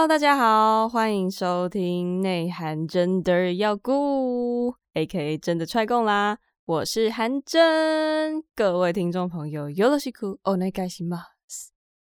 Hello，大家好，欢迎收听内涵真的要顾，A.K.A. 真的踹共啦，我是韩真，各位听众朋友，よろしくお愿いします。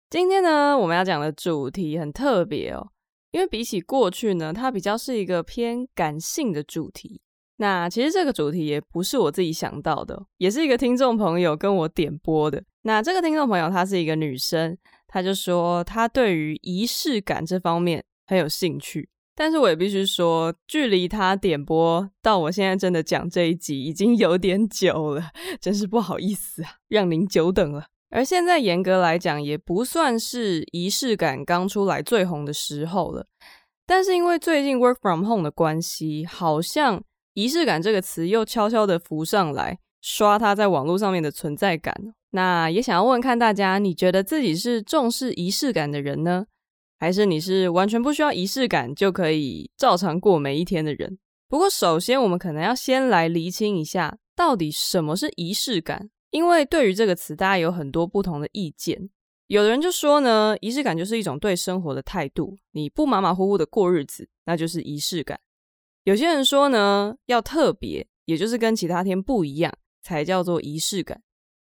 今天呢，我们要讲的主题很特别哦，因为比起过去呢，它比较是一个偏感性的主题。那其实这个主题也不是我自己想到的，也是一个听众朋友跟我点播的。那这个听众朋友她是一个女生。 他就说，他对于仪式感这方面很有兴趣，但是我也必须说，距离他点播到我现在真的讲这一集已经有点久了，真是不好意思啊，让您久等了。而现在严格来讲，也不算是仪式感刚出来最红的时候了，但是因为最近 work from home 的关系，好像仪式感这个词又悄悄的浮上来，刷它在网络上面的存在感。那也想要问看大家，你觉得自己是重视仪式感的人呢，还是你是完全不需要仪式感就可以照常过每一天的人？不过，首先我们可能要先来厘清一下，到底什么是仪式感？因为对于这个词，大家有很多不同的意见。有的人就说呢，仪式感就是一种对生活的态度，你不马马虎虎的过日子，那就是仪式感。有些人说呢，要特别，也就是跟其他天不一样，才叫做仪式感。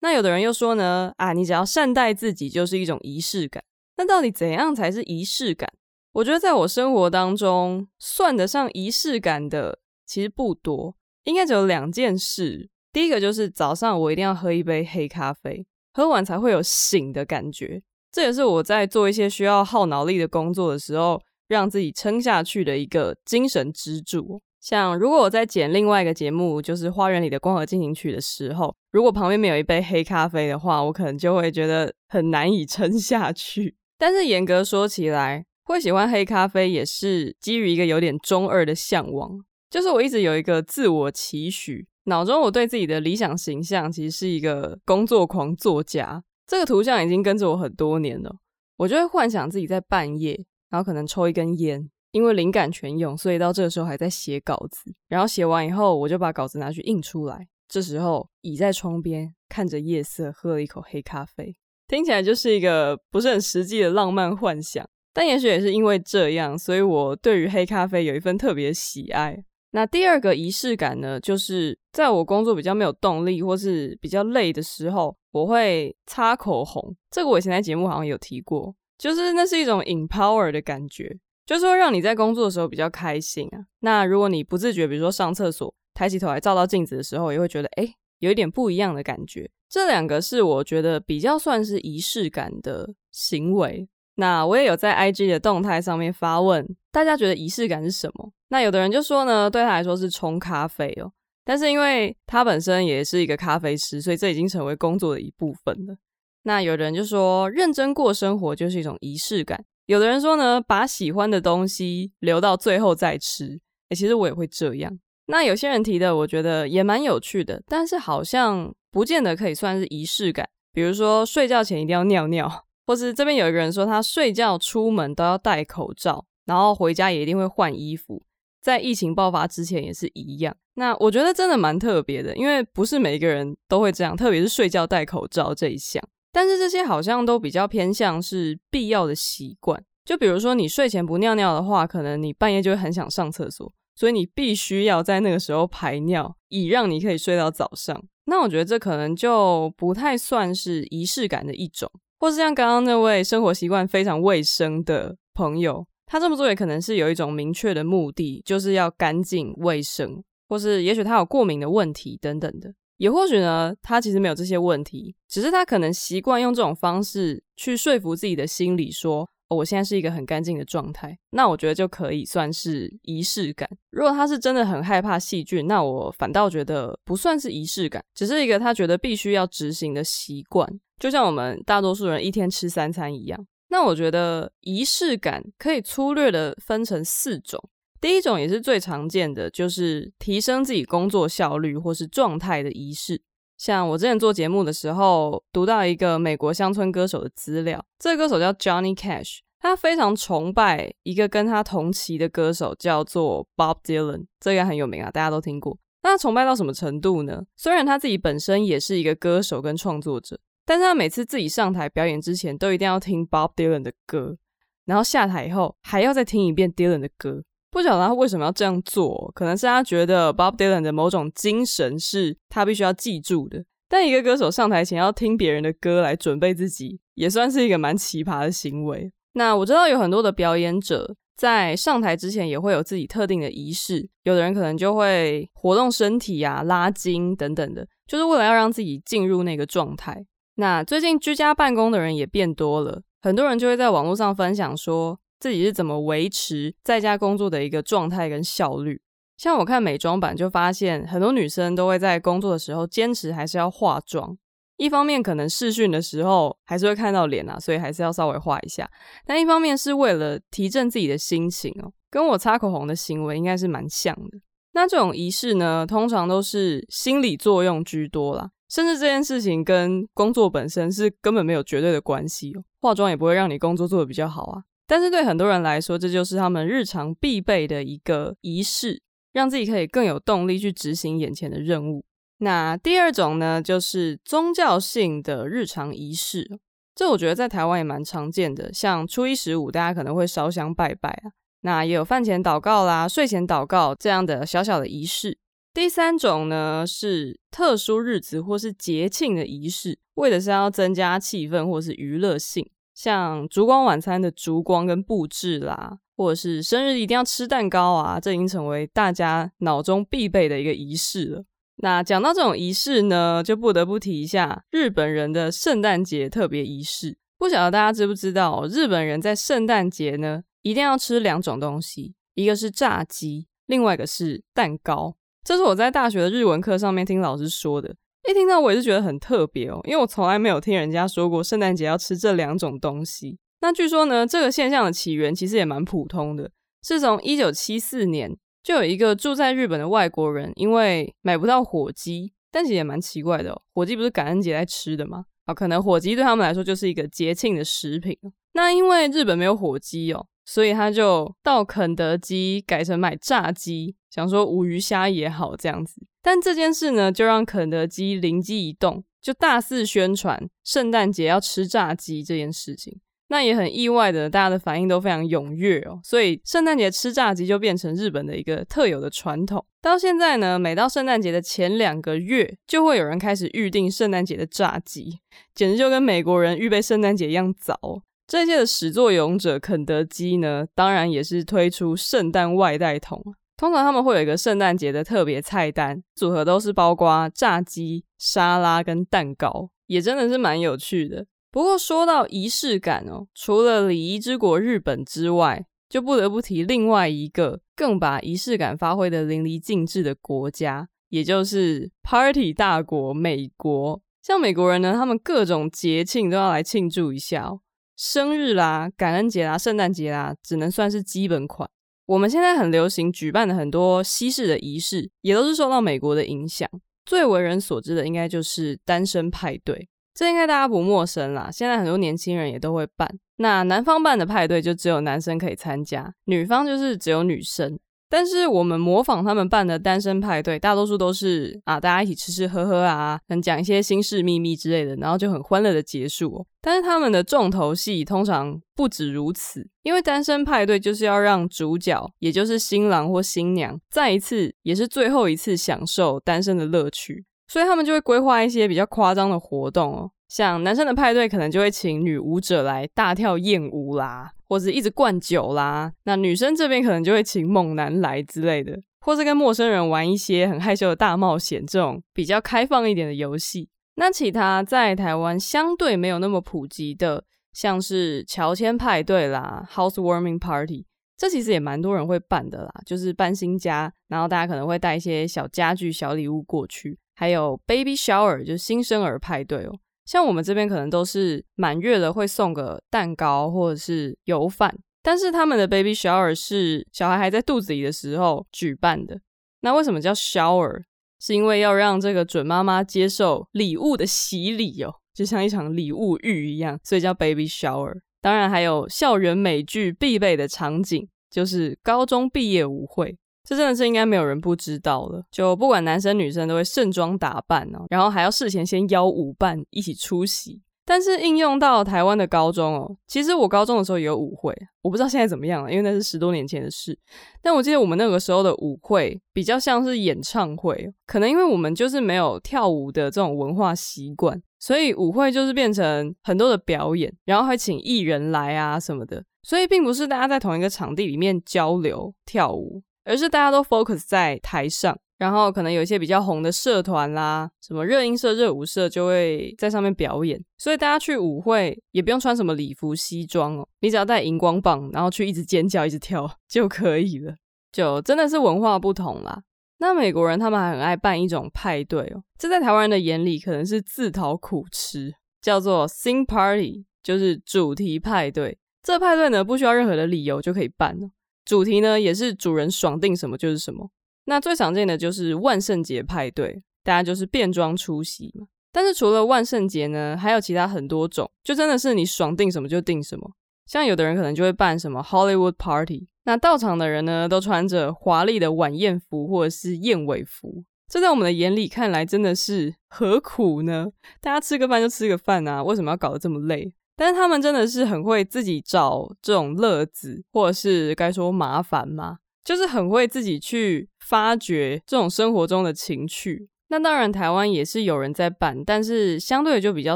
那有的人又说呢，啊，你只要善待自己就是一种仪式感。那到底怎样才是仪式感？我觉得在我生活当中算得上仪式感的其实不多，应该只有两件事。第一个就是早上我一定要喝一杯黑咖啡，喝完才会有醒的感觉。这也是我在做一些需要耗脑力的工作的时候，让自己撑下去的一个精神支柱。像如果我在剪另外一个节目，就是《花园里的光合进行曲》的时候，如果旁边没有一杯黑咖啡的话，我可能就会觉得很难以撑下去。但是严格说起来，会喜欢黑咖啡也是基于一个有点中二的向往，就是我一直有一个自我期许，脑中我对自己的理想形象其实是一个工作狂作家，这个图像已经跟着我很多年了。我就会幻想自己在半夜，然后可能抽一根烟。因为灵感全涌，所以到这个时候还在写稿子。然后写完以后，我就把稿子拿去印出来。这时候倚在窗边，看着夜色，喝了一口黑咖啡，听起来就是一个不是很实际的浪漫幻想。但也许也是因为这样，所以我对于黑咖啡有一份特别喜爱。那第二个仪式感呢，就是在我工作比较没有动力或是比较累的时候，我会擦口红。这个我以前在节目好像有提过，就是那是一种 empower 的感觉。就是说，让你在工作的时候比较开心啊。那如果你不自觉，比如说上厕所，抬起头来照到镜子的时候，也会觉得诶，有一点不一样的感觉。这两个是我觉得比较算是仪式感的行为。那我也有在 IG 的动态上面发问，大家觉得仪式感是什么？那有的人就说呢，对他来说是冲咖啡哦。但是因为他本身也是一个咖啡师，所以这已经成为工作的一部分了。那有的人就说，认真过生活就是一种仪式感。有的人说呢，把喜欢的东西留到最后再吃。诶，其实我也会这样。那有些人提的，我觉得也蛮有趣的，但是好像不见得可以算是仪式感。比如说睡觉前一定要尿尿，或是这边有一个人说他睡觉出门都要戴口罩，然后回家也一定会换衣服，在疫情爆发之前也是一样。那我觉得真的蛮特别的，因为不是每一个人都会这样，特别是睡觉戴口罩这一项。但是这些好像都比较偏向是必要的习惯，就比如说你睡前不尿尿的话，可能你半夜就会很想上厕所，所以你必须要在那个时候排尿，以让你可以睡到早上。那我觉得这可能就不太算是仪式感的一种，或是像刚刚那位生活习惯非常卫生的朋友，他这么做也可能是有一种明确的目的，就是要干净卫生，或是也许他有过敏的问题等等的。也或许呢，他其实没有这些问题，只是他可能习惯用这种方式去说服自己的心理说，我现在是一个很干净的状态。那我觉得就可以算是仪式感。如果他是真的很害怕细菌，那我反倒觉得不算是仪式感，只是一个他觉得必须要执行的习惯，就像我们大多数人一天吃三餐一样。那我觉得仪式感可以粗略的分成四种。第一种也是最常见的，就是提升自己工作效率或是状态的仪式。像我之前做节目的时候，读到一个美国乡村歌手的资料，这个歌手叫 Johnny Cash，他非常崇拜一个跟他同期的歌手，叫做 Bob Dylan，这个很有名啊，大家都听过。那他崇拜到什么程度呢？虽然他自己本身也是一个歌手跟创作者，但是他每次自己上台表演之前，都一定要听 Bob Dylan 的歌。然后下台以后还要再听一遍 Dylan 的歌。不晓得他为什么要这样做，可能是他觉得 Bob Dylan 的某种精神是他必须要记住的。但一个歌手上台前要听别人的歌来准备自己，也算是一个蛮奇葩的行为。那我知道有很多的表演者在上台之前也会有自己特定的仪式，有的人可能就会活动身体啊、拉筋等等的，就是为了要让自己进入那个状态。那最近居家办公的人也变多了，很多人就会在网络上分享说，自己是怎么维持在家工作的一个状态跟效率。像我看美妆版就发现，很多女生都会在工作的时候坚持还是要化妆。一方面可能视讯的时候还是会看到脸啊，所以还是要稍微化一下。但一方面是为了提振自己的心情哦，跟我擦口红的行为应该是蛮像的。那这种仪式呢，通常都是心理作用居多啦，甚至这件事情跟工作本身是根本没有绝对的关系哦。化妆也不会让你工作做得比较好啊。但是对很多人来说，这就是他们日常必备的一个仪式，让自己可以更有动力去执行眼前的任务。那第二种呢，就是宗教性的日常仪式，这我觉得在台湾也蛮常见的，像初一十五，大家可能会烧香拜拜啊，那也有饭前祷告啦、睡前祷告这样的小小的仪式。第三种呢，是特殊日子或是节庆的仪式，为的是要增加气氛或是娱乐性。像烛光晚餐的烛光跟布置啦，或者是生日一定要吃蛋糕啊，这已经成为大家脑中必备的一个仪式了。那讲到这种仪式呢，就不得不提一下日本人的圣诞节特别仪式。不晓得大家知不知道，日本人在圣诞节呢，一定要吃两种东西，一个是炸鸡，另外一个是蛋糕。这是我在大学的日文课上面听老师说的。一听到我也是觉得很特别哦，因为我从来没有听人家说过圣诞节要吃这两种东西。那据说呢，这个现象的起源其实也蛮普通的，是从一九七四年就有一个住在日本的外国人，因为买不到火鸡，但其实也蛮奇怪的哦，火鸡不是感恩节在吃的吗？啊，可能火鸡对他们来说就是一个节庆的食品。那因为日本没有火鸡哦。所以他就到肯德基改成买炸鸡，想说无鱼虾也好这样子。但这件事呢，就让肯德基灵机一动，就大肆宣传圣诞节要吃炸鸡这件事情。那也很意外的，大家的反应都非常踊跃哦。所以圣诞节吃炸鸡就变成日本的一个特有的传统。到现在呢，每到圣诞节的前两个月，就会有人开始预定圣诞节的炸鸡，简直就跟美国人预备圣诞节一样早。这届的始作俑者肯德基呢，当然也是推出圣诞外带桶。通常他们会有一个圣诞节的特别菜单，组合都是包括炸鸡、沙拉跟蛋糕，也真的是蛮有趣的。不过说到仪式感哦，除了礼仪之国日本之外，就不得不提另外一个更把仪式感发挥得淋漓尽致的国家，也就是 Party 大国美国。像美国人呢，他们各种节庆都要来庆祝一下。生日啦、感恩节啦、圣诞节啦，只能算是基本款。我们现在很流行举办的很多西式的仪式，也都是受到美国的影响。最为人所知的，应该就是单身派对，这应该大家不陌生啦。现在很多年轻人也都会办。那男方办的派对就只有男生可以参加，女方就是只有女生。但是我们模仿他们办的单身派对，大多数都是啊，大家一起吃吃喝喝啊，能讲一些心事秘密之类的，然后就很欢乐的结束哦。但是他们的重头戏通常不止如此，因为单身派对就是要让主角，也就是新郎或新娘，再一次也是最后一次享受单身的乐趣，所以他们就会规划一些比较夸张的活动哦。像男生的派对，可能就会请女舞者来大跳艳舞啦，或者一直灌酒啦。那女生这边可能就会请猛男来之类的，或是跟陌生人玩一些很害羞的大冒险这种比较开放一点的游戏。那其他在台湾相对没有那么普及的，像是乔迁派对啦、housewarming party，这其实也蛮多人会办的啦，就是搬新家，然后大家可能会带一些小家具、小礼物过去，还有 baby shower，就是新生儿派对哦。像我们这边可能都是满月了会送个蛋糕或者是油饭，但是他们的 baby shower 是小孩还在肚子里的时候举办的。那为什么叫 shower？是因为要让这个准妈妈接受礼物的洗礼哦，就像一场礼物浴一样，所以叫 baby shower。当然还有校园美剧必备的场景，就是高中毕业舞会。这真的是应该没有人不知道了，就不管男生女生都会盛装打扮哦，然后还要事前先邀舞伴一起出席。但是应用到台湾的高中哦，其实我高中的时候也有舞会，我不知道现在怎么样了，因为那是十多年前的事。但我记得我们那个时候的舞会比较像是演唱会，可能因为我们就是没有跳舞的这种文化习惯，所以舞会就是变成很多的表演，然后会请艺人来啊什么的，所以并不是大家在同一个场地里面交流跳舞，而是大家都 focus 在台上。然后可能有一些比较红的社团啦，什么热音社、热舞社就会在上面表演，所以大家去舞会也不用穿什么礼服西装哦，你只要带荧光棒，然后去一直尖叫、一直跳 就可以了。就真的是文化不同啦。那美国人他们还很爱办一种派对哦，这在台湾人的眼里可能是自讨苦吃，叫做 Theme Party，就是主题派对。这派对呢不需要任何的理由就可以办哦，主题呢也是主人爽定什么就是什么。那最常见的就是万圣节派对，大家就是变装出席嘛。但是除了万圣节呢，还有其他很多种，就真的是你爽定什么就定什么。像有的人可能就会办什么 Hollywood Party，那到场的人呢都穿着华丽的晚宴服或者是燕尾服，这在我们的眼里看来真的是何苦呢？大家吃个饭就吃个饭啊，为什么要搞得这么累？但是他们真的是很会自己找这种乐子，或者是该说麻烦吗？就是很会自己去发掘这种生活中的情趣。那当然，台湾也是有人在办，但是相对就比较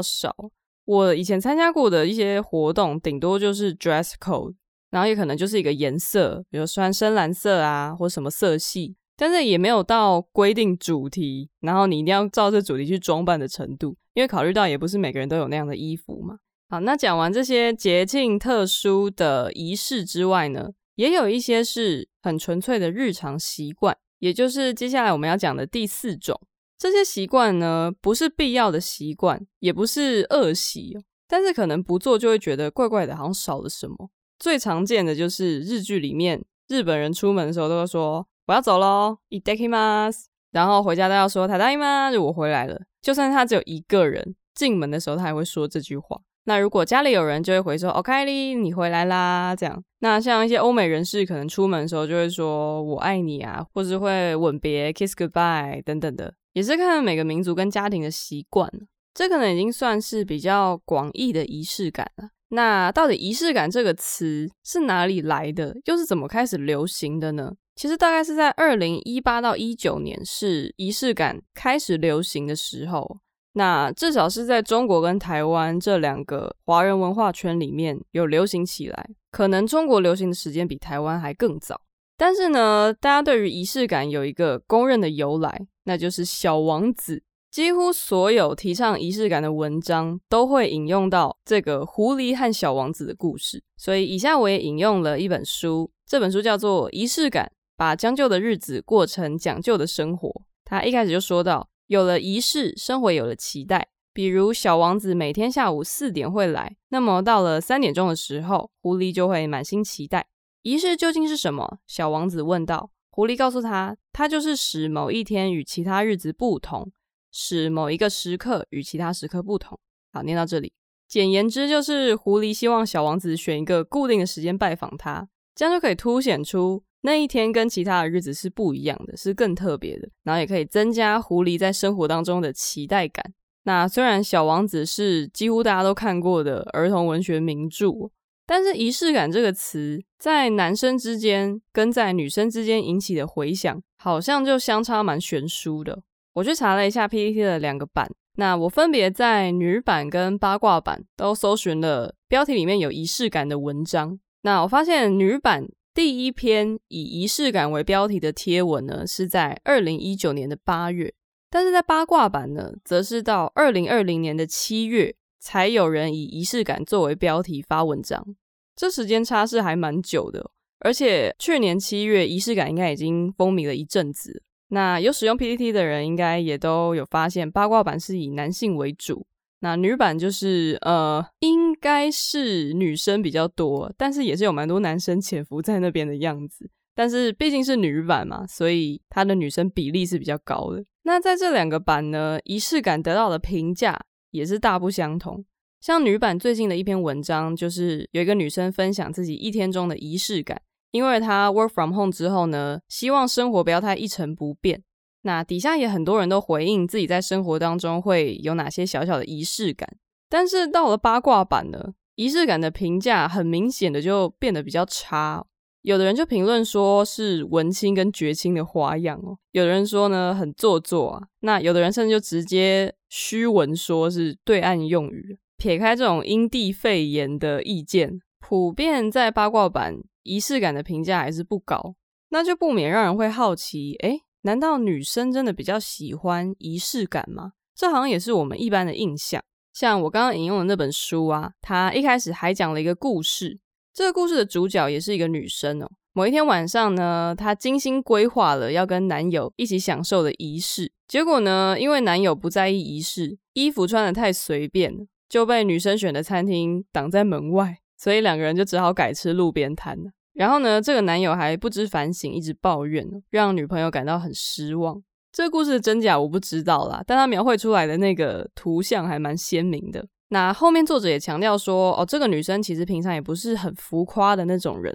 少。我以前参加过的一些活动，顶多就是 dress code，然后也可能就是一个颜色，比如穿深蓝色啊，或什么色系，但是也没有到规定主题，然后你一定要照这主题去装扮的程度。因为考虑到也不是每个人都有那样的衣服嘛。好，那讲完这些节庆特殊的仪式之外呢，也有一些是很纯粹的日常习惯，也就是接下来我们要讲的第四种。这些习惯呢，不是必要的习惯，也不是恶习，但是可能不做就会觉得怪怪的，好像少了什么。最常见的就是日剧里面，日本人出门的时候都会说“我要走喽，いってきます”，然后回家都要说“ただいま”，就我回来了。就算他只有一个人，进门的时候他还会说这句话。 那如果家里有人，就会回说“おかえり”，你回来啦，这样。那像一些欧美人士，可能出门的时候就会说“我爱你”啊，或是会吻别 （kiss goodbye） 等等的，也是看每个民族跟家庭的习惯。这可能已经算是比较广义的仪式感了。那到底仪式感这个词是哪里来的，又是怎么开始流行的呢？其实大概是在二零一八到一九年，是仪式感开始流行的时候。 那至少是在中国跟台湾这两个华人文化圈里面有流行起来，可能中国流行的时间比台湾还更早。但是呢，大家对于仪式感有一个公认的由来，那就是《小王子》。几乎所有提倡仪式感的文章都会引用到这个狐狸和小王子的故事。所以以下我也引用了一本书，这本书叫做《仪式感：把将就的日子过成讲究的生活》。他一开始就说到。有了仪式，生活有了期待。比如小王子每天下午四点会来，那么到了三点钟的时候，狐狸就会满心期待。仪式究竟是什么？小王子问道。狐狸告诉他，它就是使某一天与其他日子不同，使某一个时刻与其他时刻不同。好，念到这里，简言之就是狐狸希望小王子选一个固定的时间拜访他，这样就可以凸显出。那一天跟其他的日子是不一样的，是更特别的，然后也可以增加狐狸在生活当中的期待感。那虽然《小王子》是几乎大家都看过的儿童文学名著，但是仪式感这个词在男生之间跟在女生之间引起的回响，好像就相差蛮悬殊的。我去查了一下 PPT 的两个版，那我分别在女版跟八卦版都搜寻了标题里面有仪式感的文章，那我发现女版。第一篇以仪式感为标题的贴文呢，是在二零一九年的八月，但是在八卦版呢，则是到二零二零年的七月才有人以仪式感作为标题发文章，这时间差是还蛮久的，而且去年七月仪式感应该已经风靡了一阵子，那有使用 PPT 的人应该也都有发现，八卦版是以男性为主。那女版就是呃，应该是女生比较多，但是也是有蛮多男生潜伏在那边的样子。但是毕竟是女版嘛，所以她的女生比例是比较高的。那在这两个版呢，仪式感得到的评价也是大不相同。像女版最近的一篇文章，就是有一个女生分享自己一天中的仪式感，因为她 work from home 之后呢，希望生活不要太一成不变。那底下也很多人都回应自己在生活当中会有哪些小小的仪式感，但是到了八卦版呢，仪式感的评价很明显的就变得比较差。有的人就评论说是文青跟绝青的花样哦，有的人说呢很做作啊，那有的人甚至就直接虚文说是对岸用语。撇开这种因地肺炎的意见，普遍在八卦版仪式感的评价还是不高，那就不免让人会好奇，诶，难道女生真的比较喜欢仪式感吗？这好像也是我们一般的印象。像我刚刚引用的那本书啊，它一开始还讲了一个故事。这个故事的主角也是一个女生哦。某一天晚上呢，她精心规划了要跟男友一起享受的仪式。结果呢，因为男友不在意仪式，衣服穿得太随便，就被女生选的餐厅挡在门外，所以两个人就只好改吃路边摊了。然后呢，这个男友还不知反省，一直抱怨，让女朋友感到很失望。这个故事的真假我不知道啦，但他描绘出来的那个图像还蛮鲜明的。那后面作者也强调说，哦，这个女生其实平常也不是很浮夸的那种人，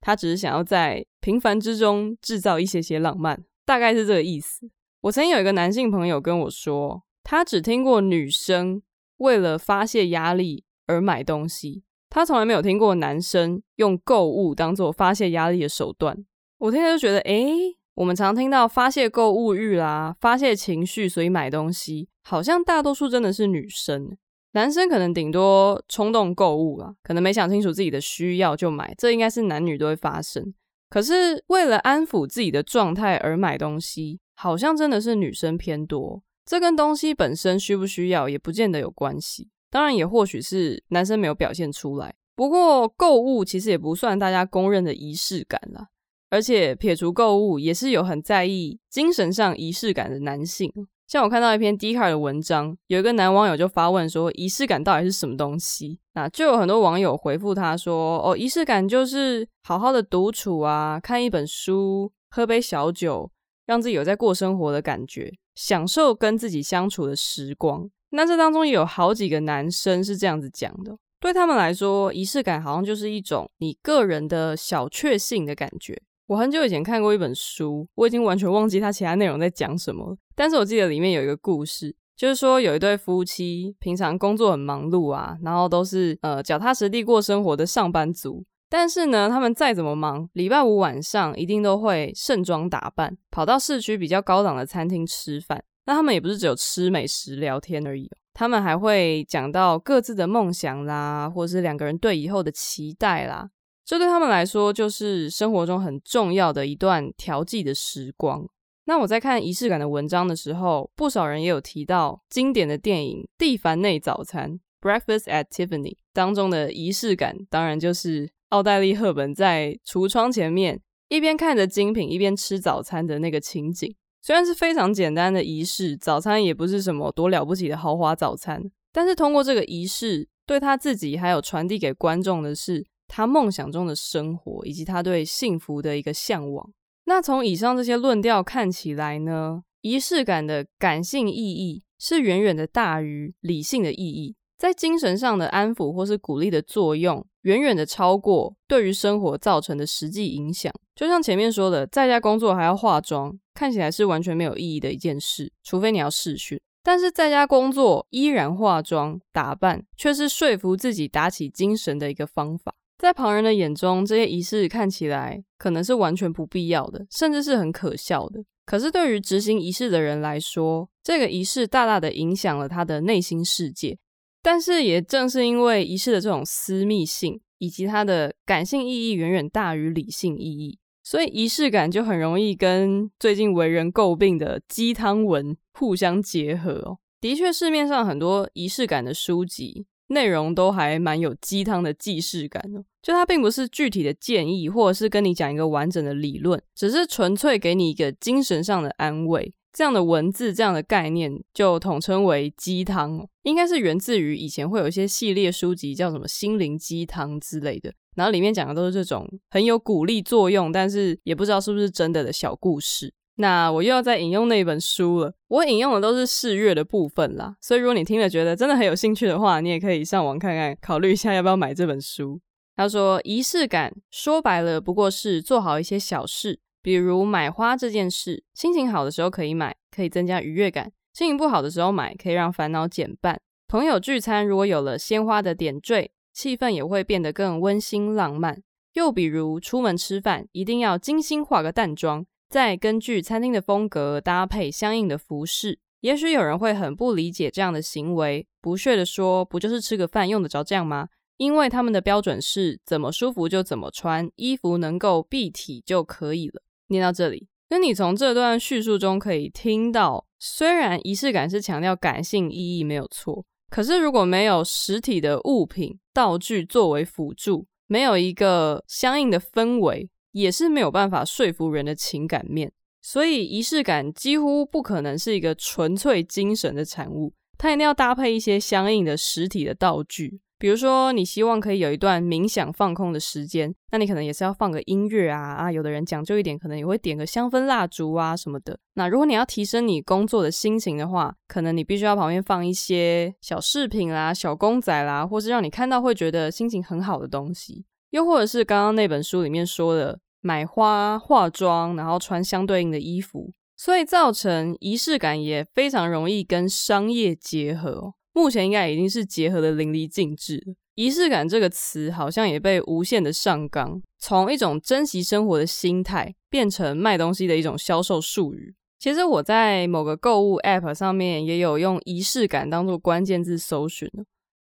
她只是想要在平凡之中制造一些些浪漫，大概是这个意思。我曾经有一个男性朋友跟我说，他只听过女生为了发泄压力而买东西，他从来没有听过男生用购物当做发泄压力的手段。我听着就觉得，诶，我们常听到发泄购物欲啦，发泄情绪，所以买东西，好像大多数真的是女生。男生可能顶多冲动购物啦，可能没想清楚自己的需要就买，这应该是男女都会发生。可是为了安抚自己的状态而买东西，好像真的是女生偏多。这跟东西本身需不需要也不见得有关系，当然也或许是男生没有表现出来。不过购物其实也不算大家公认的仪式感啦，而且撇除购物，也是有很在意精神上仪式感的男性。像我看到一篇 Dcard 的文章，有一个男网友就发问说：“仪式感到底是什么东西？”那就有很多网友回复他说：“哦，仪式感就是好好的独处啊，看一本书，喝杯小酒，让自己有在过生活的感觉，享受跟自己相处的时光。”那这当中有好几个男生是这样子讲的，对他们来说，仪式感好像就是一种你个人的小确幸的感觉。我很久以前看过一本书，我已经完全忘记它其他内容在讲什么。但是我记得里面有一个故事，就是说有一对夫妻，平常工作很忙碌啊，然后都是呃脚踏实地过生活的上班族。但是呢，他们再怎么忙，礼拜五晚上一定都会盛装打扮，跑到市区比较高档的餐厅吃饭。那他们也不是只有吃美食聊天而已，他们还会讲到各自的梦想啦，或是两个人对以后的期待啦。这对他们来说，就是生活中很重要的一段调剂的时光。那我在看仪式感的文章的时候，不少人也有提到经典的电影《蒂凡内早餐》（Breakfast at Tiffany） 当中的仪式感，当然就是奥黛丽·赫本在橱窗前面一边看着精品，一边吃早餐的那个情景。虽然是非常简单的仪式，早餐也不是什么多了不起的豪华早餐，但是通过这个仪式，对他自己还有传递给观众的是。他梦想中的生活，以及他对幸福的一个向往。那从以上这些论调看起来呢，仪式感的感性意义是远远的大于理性的意义，在精神上的安抚或是鼓励的作用，远远的超过对于生活造成的实际影响。就像前面说的，在家工作还要化妆，看起来是完全没有意义的一件事，除非你要试训。但是在家工作依然化妆打扮，却是说服自己打起精神的一个方法。在旁人的眼中，这些仪式看起来可能是完全不必要的，甚至是很可笑的。可是对于执行仪式的人来说，这个仪式大大的影响了他的内心世界。但是也正是因为仪式的这种私密性，以及它的感性意义远远大于理性意义，所以仪式感就很容易跟最近为人诟病的鸡汤文互相结合哦。的确，市面上很多仪式感的书籍。内容都还蛮有鸡汤的既视感哦，就它并不是具体的建议，或者是跟你讲一个完整的理论，只是纯粹给你一个精神上的安慰。这样的文字，这样的概念，就统称为鸡汤。应该是源自于以前会有一些系列书籍，叫什么心灵鸡汤之类的，然后里面讲的都是这种很有鼓励作用，但是也不知道是不是真的的小故事。那我又要再引用那本书了。我引用的都是四月的部分啦，所以如果你听了觉得真的很有兴趣的话，你也可以上网看看，考虑一下要不要买这本书。他说，仪式感说白了不过是做好一些小事，比如买花这件事，心情好的时候可以买，可以增加愉悦感；心情不好的时候买，可以让烦恼减半。朋友聚餐如果有了鲜花的点缀，气氛也会变得更温馨浪漫。又比如出门吃饭，一定要精心化个淡妆，再根据餐厅的风格搭配相应的服饰。也许有人会很不理解这样的行为，不屑地说：“不就是吃个饭，用得着这样吗？”因为他们的标准是怎么舒服就怎么穿，衣服能够蔽体就可以了。念到这里，那你从这段叙述中可以听到，虽然仪式感是强调感性意义没有错，可是如果没有实体的物品道具作为辅助，没有一个相应的氛围，也是没有办法说服人的情感面。所以仪式感几乎不可能是一个纯粹精神的产物，它一定要搭配一些相应的实体的道具。比如说，你希望可以有一段冥想放空的时间，那你可能也是要放个音乐啊啊，有的人讲究一点，可能也会点个香氛蜡烛啊什么的。那如果你要提升你工作的心情的话，可能你必须要旁边放一些小饰品啦、小公仔啦，或是让你看到会觉得心情很好的东西。又或者是刚刚那本书里面说的，买花、化妆，然后穿相对应的衣服，所以造成仪式感也非常容易跟商业结合。目前应该已经是结合的淋漓尽致了。仪式感这个词好像也被无限的上纲，从一种珍惜生活的心态，变成卖东西的一种销售术语。其实我在某个购物 App 上面也有用仪式感当做关键字搜寻，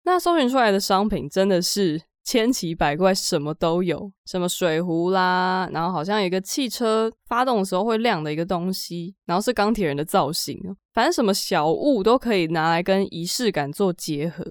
那搜寻出来的商品真的是。千奇百怪，什么都有，什么水壶啦，然后好像有一个汽车发动的时候会亮的一个东西，然后是钢铁人的造型，反正什么小物都可以拿来跟仪式感做结合。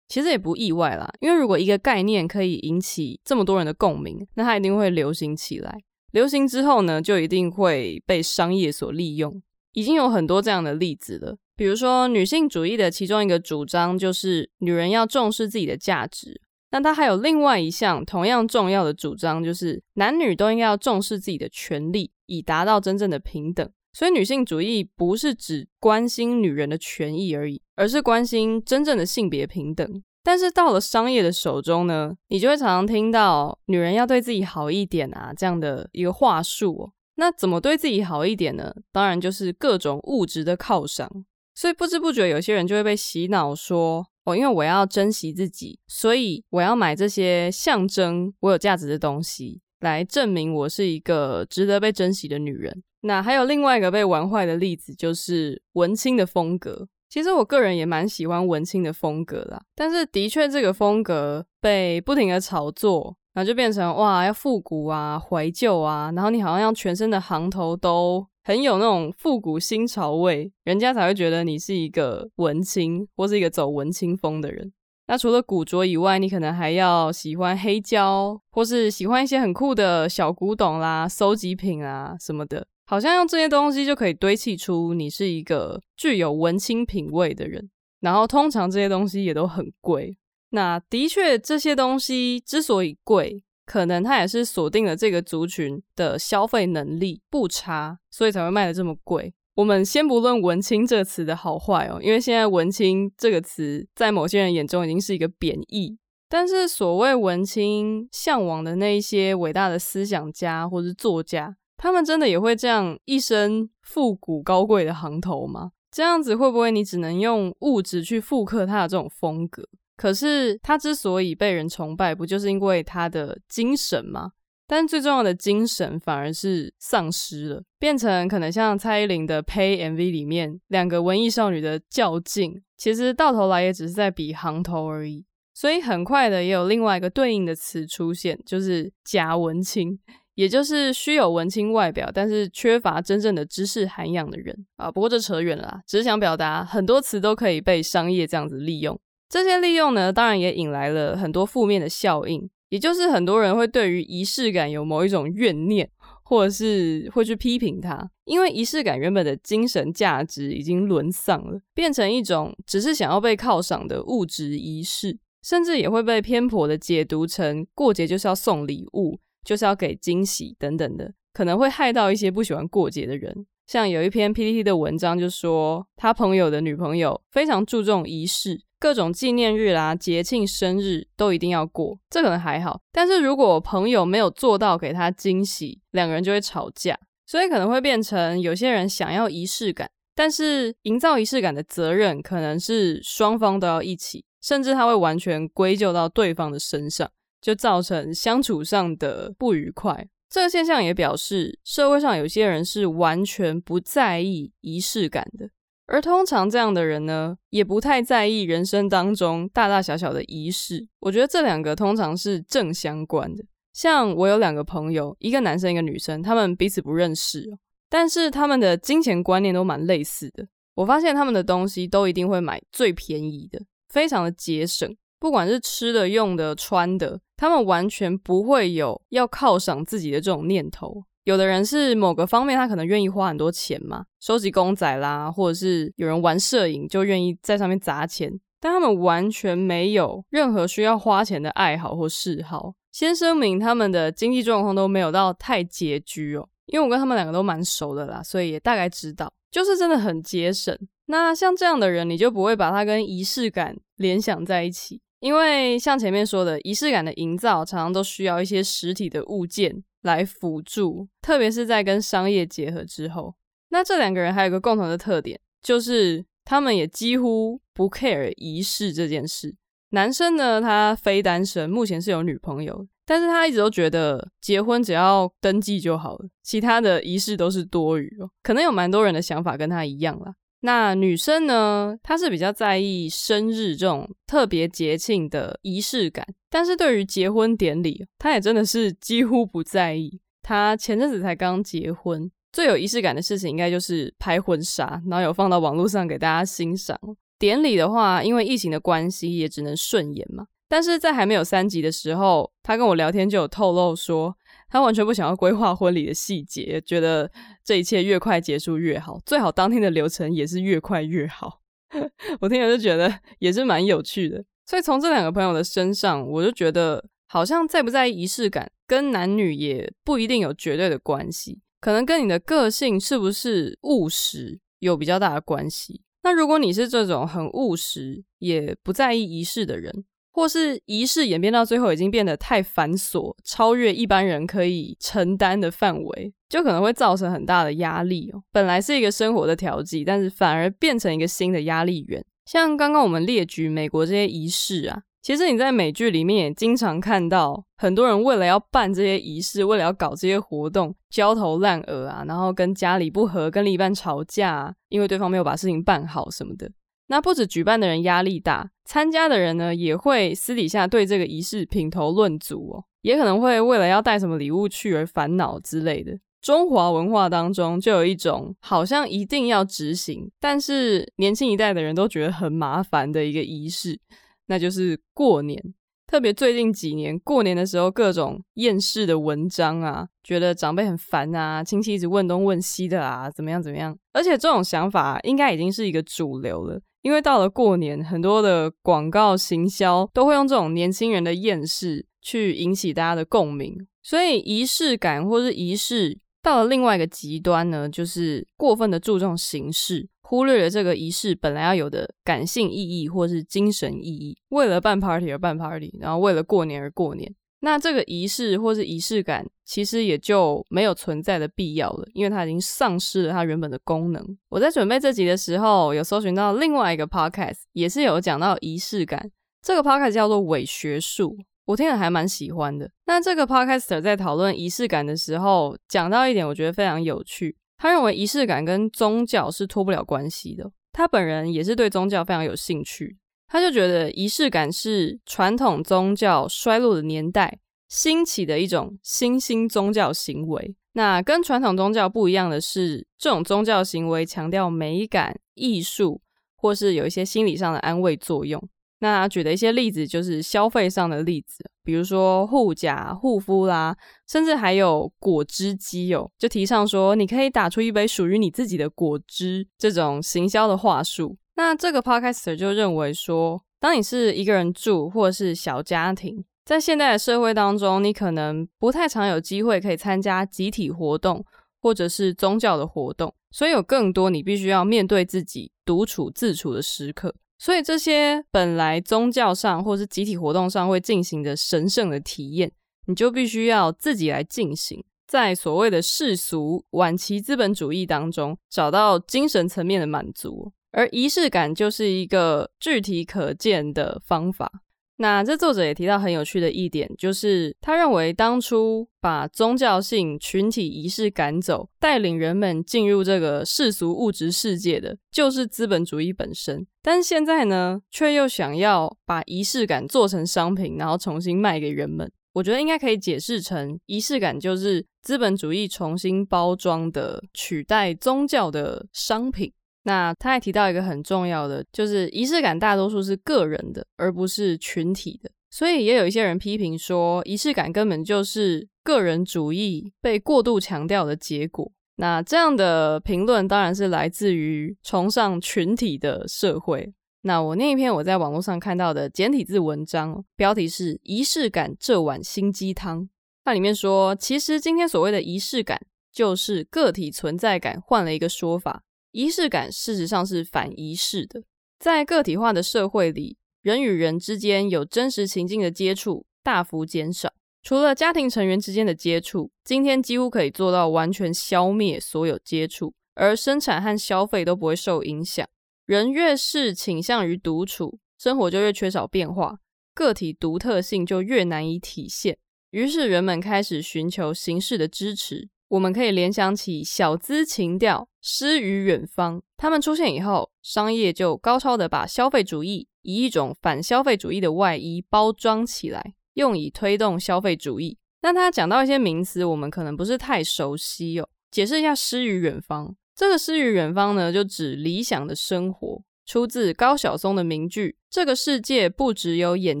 其实也不意外啦，因为如果一个概念可以引起这么多人的共鸣，那它一定会流行起来。流行之后呢，就一定会被商业所利用。已经有很多这样的例子了，比如说女性主义的其中一个主张就是女人要重视自己的价值。但他还有另外一项同样重要的主张，就是男女都应该要重视自己的权利，以达到真正的平等。所以女性主义不是只关心女人的权益而已，而是关心真正的性别平等。但是到了商业的手中呢，你就会常常听到女人要对自己好一点啊，这样的一个话术。那怎么对自己好一点呢？当然就是各种物质的犒赏。所以不知不觉有些人就会被洗脑说。哦，因为我要珍惜自己，所以我要买这些象征我有价值的东西，来证明我是一个值得被珍惜的女人。那还有另外一个被玩坏的例子，就是文青的风格。其实我个人也蛮喜欢文青的风格啦，但是的确这个风格被不停的炒作，然后就变成哇，要复古啊、怀旧啊，然后你好像要全身的行头都。很有那种复古新潮味，人家才会觉得你是一个文青，或是一个走文青风的人。那除了古着以外，你可能还要喜欢黑胶，或是喜欢一些很酷的小古董啦、收集品啊什么的。好像用这些东西就可以堆砌出你是一个具有文青品味的人。然后通常这些东西也都很贵。那的确，这些东西之所以贵。可能他也是锁定了这个族群的消费能力不差，所以才会卖得这么贵。我们先不论“文青”这个词的好坏哦，因为现在“文青”这个词在某些人眼中已经是一个贬义。但是所谓文青向往的那一些伟大的思想家或是作家，他们真的也会这样一身复古高贵的行头吗？这样子会不会你只能用物质去复刻他的这种风格？可是他之所以被人崇拜，不就是因为他的精神吗？但最重要的精神反而是丧失了，变成可能像蔡依林的《Pay》MV 里面两个文艺少女的较劲，其实到头来也只是在比行头而已。所以很快的也有另外一个对应的词出现，就是假文青，也就是虚有文青外表，但是缺乏真正的知识涵养的人啊。不过这扯远了啦，只是想表达很多词都可以被商业这样子利用。这些利用呢，当然也引来了很多负面的效应，也就是很多人会对于仪式感有某一种怨念，或者是会去批评它，因为仪式感原本的精神价值已经沦丧了，变成一种只是想要被犒赏的物质仪式，甚至也会被偏颇的解读成过节就是要送礼物，就是要给惊喜等等的，可能会害到一些不喜欢过节的人。像有一篇 PPT 的文章就说，他朋友的女朋友非常注重仪式。各种纪念日啦、节庆、生日都一定要过，这可能还好。但是如果朋友没有做到给他惊喜，两个人就会吵架。所以可能会变成有些人想要仪式感，但是营造仪式感的责任可能是双方都要一起，甚至他会完全归咎到对方的身上，就造成相处上的不愉快。这个现象也表示，社会上有些人是完全不在意仪式感的。而通常这样的人呢，也不太在意人生当中大大小小的仪式。我觉得这两个通常是正相关的。像我有两个朋友，一个男生，一个女生，他们彼此不认识，但是他们的金钱观念都蛮类似的。我发现他们的东西都一定会买最便宜的，非常的节省，不管是吃的、用的、穿的，他们完全不会有要犒赏自己的这种念头。有的人是某个方面，他可能愿意花很多钱嘛，收集公仔啦，或者是有人玩摄影，就愿意在上面砸钱。但他们完全没有任何需要花钱的爱好或嗜好。先声明，他们的经济状况都没有到太拮据哦，因为我跟他们两个都蛮熟的啦，所以也大概知道，就是真的很节省。那像这样的人，你就不会把他跟仪式感联想在一起，因为像前面说的，仪式感的营造常常都需要一些实体的物件。来辅助，特别是在跟商业结合之后，那这两个人还有一个共同的特点，就是他们也几乎不 care 仪式这件事。男生呢，他非单身，目前是有女朋友，但是他一直都觉得结婚只要登记就好了，其他的仪式都是多余哦。可能有蛮多人的想法跟他一样啦。那女生呢，她是比较在意生日这种特别节庆的仪式感，但是对于结婚典礼，她也真的是几乎不在意。她前阵子才刚结婚，最有仪式感的事情应该就是拍婚纱，然后有放到网络上给大家欣赏。典礼的话，因为疫情的关系，也只能顺延嘛。但是在还没有三级的时候，她跟我聊天就有透露说，他完全不想要规划婚礼的细节，觉得这一切越快结束越好，最好当天的流程也是越快越好。我听了就觉得也是蛮有趣的。所以从这两个朋友的身上，我就觉得好像在不在意仪式感，跟男女也不一定有绝对的关系，可能跟你的个性是不是务实有比较大的关系。那如果你是这种很务实，也不在意仪式的人，或是仪式演变到最后已经变得太繁琐，超越一般人可以承担的范围，就可能会造成很大的压力哦。本来是一个生活的调剂，但是反而变成一个新的压力源。像刚刚我们列举美国这些仪式啊，其实你在美剧里面也经常看到，很多人为了要办这些仪式，为了要搞这些活动，焦头烂额啊，然后跟家里不和，跟另一半吵架，因为对方没有把事情办好什么的。那不止举办的人压力大，参加的人呢也会私底下对这个仪式品头论足哦，也可能会为了要带什么礼物去而烦恼之类的。中华文化当中就有一种好像一定要执行，但是年轻一代的人都觉得很麻烦的一个仪式，那就是过年。特别最近几年过年的时候，各种厌世的文章啊，觉得长辈很烦啊，亲戚一直问东问西的啊，怎么样怎么样？而且这种想法应该已经是一个主流了。因为到了过年，很多的广告行销都会用这种年轻人的厌世去引起大家的共鸣，所以仪式感或是仪式到了另外一个极端呢，就是过分的注重形式，忽略了这个仪式本来要有的感性意义或是精神意义，为了办 party 而办 party，然后为了过年而过年。那这个仪式或是仪式感，其实也就没有存在的必要了，因为它已经丧失了它原本的功能。我在准备这集的时候，有搜寻到另外一个 podcast，也是有讲到仪式感。这个 podcast 叫做伪学术，我听了还蛮喜欢的。那这个 podcaster 在讨论仪式感的时候，讲到一点，我觉得非常有趣。他认为仪式感跟宗教是脱不了关系的。他本人也是对宗教非常有兴趣。他就觉得仪式感是传统宗教衰落的年代兴起的一种新兴宗教行为。那跟传统宗教不一样的是，这种宗教行为强调美感、艺术，或是有一些心理上的安慰作用。那举的一些例子就是消费上的例子，比如说护甲、护肤啦，甚至还有果汁机哦，就提倡说你可以打出一杯属于你自己的果汁，这种行销的话术。那这个 podcaster 就认为说，当你是一个人住或者是小家庭，在现代的社会当中，你可能不太常有机会可以参加集体活动或者是宗教的活动，所以有更多你必须要面对自己独处自处的时刻。所以这些本来宗教上或是集体活动上会进行的神圣的体验，你就必须要自己来进行。在所谓的世俗晚期资本主义当中找到精神层面的满足，而仪式感就是一个具体可见的方法。那这作者也提到很有趣的一点，就是他认为当初把宗教性群体仪式赶走，带领人们进入这个世俗物质世界的，就是资本主义本身。但现在呢，却又想要把仪式感做成商品，然后重新卖给人们。我觉得应该可以解释成，仪式感就是资本主义重新包装的取代宗教的商品。那他还提到一个很重要的，就是仪式感大多数是个人的，而不是群体的。所以也有一些人批评说，仪式感根本就是个人主义被过度强调的结果。那这样的评论当然是来自于崇尚群体的社会。那我那一篇我在网络上看到的简体字文章，标题是“仪式感这碗心鸡汤”。它里面说，其实今天所谓的仪式感，就是个体存在感换了一个说法。仪式感事实上是反仪式的，在个体化的社会里，人与人之间有真实情境的接触大幅减少。除了家庭成员之间的接触，今天几乎可以做到完全消灭所有接触，而生产和消费都不会受影响。人越是倾向于独处，生活就越缺少变化，个体独特性就越难以体现。于是人们开始寻求形式的支持。我们可以联想起小资情调、诗与远方，他们出现以后，商业就高超的把消费主义以一种反消费主义的外衣包装起来，用以推动消费主义。那他讲到一些名词，我们可能不是太熟悉哦。解释一下诗与远方，这个诗与远方呢，就指理想的生活，出自高晓松的名句：“这个世界不只有眼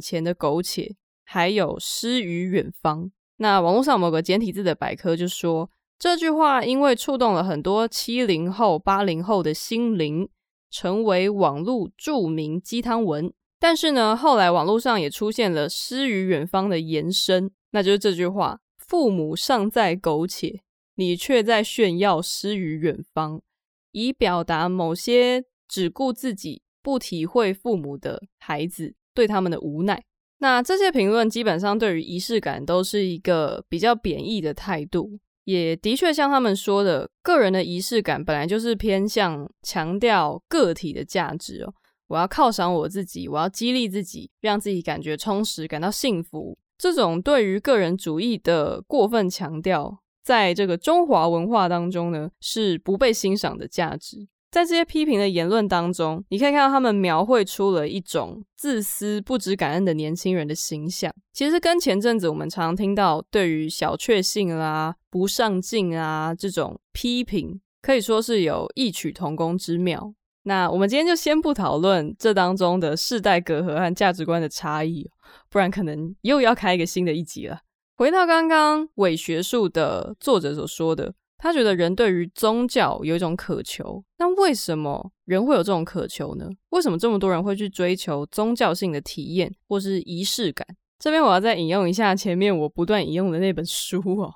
前的苟且，还有诗与远方。”那网络上某个简体字的百科就说。这句话因为触动了很多七零后、八零后的心灵，成为网络著名鸡汤文。但是呢，后来网络上也出现了诗与远方的延伸，那就是这句话：父母尚在苟且，你却在炫耀诗与远方，以表达某些只顾自己、不体会父母的孩子对他们的无奈。那这些评论基本上对于仪式感都是一个比较贬义的态度。也的确像他们说的，个人的仪式感本来就是偏向强调个体的价值哦。我要犒赏我自己，我要激励自己，让自己感觉充实，感到幸福。这种对于个人主义的过分强调，在这个中华文化当中呢，是不被欣赏的价值。在这些批评的言论当中，你可以看到他们描绘出了一种自私、不知感恩的年轻人的形象。其实跟前阵子我们常听到对于小确幸啦、不上进啊这种批评，可以说是有异曲同工之妙。那我们今天就先不讨论这当中的世代隔阂和价值观的差异，不然可能又要开一个新的一集了。回到刚刚伪学术的作者所说的。他觉得人对于宗教有一种渴求，那为什么人会有这种渴求呢？为什么这么多人会去追求宗教性的体验或是仪式感？这边我要再引用一下前面我不断引用的那本书哦，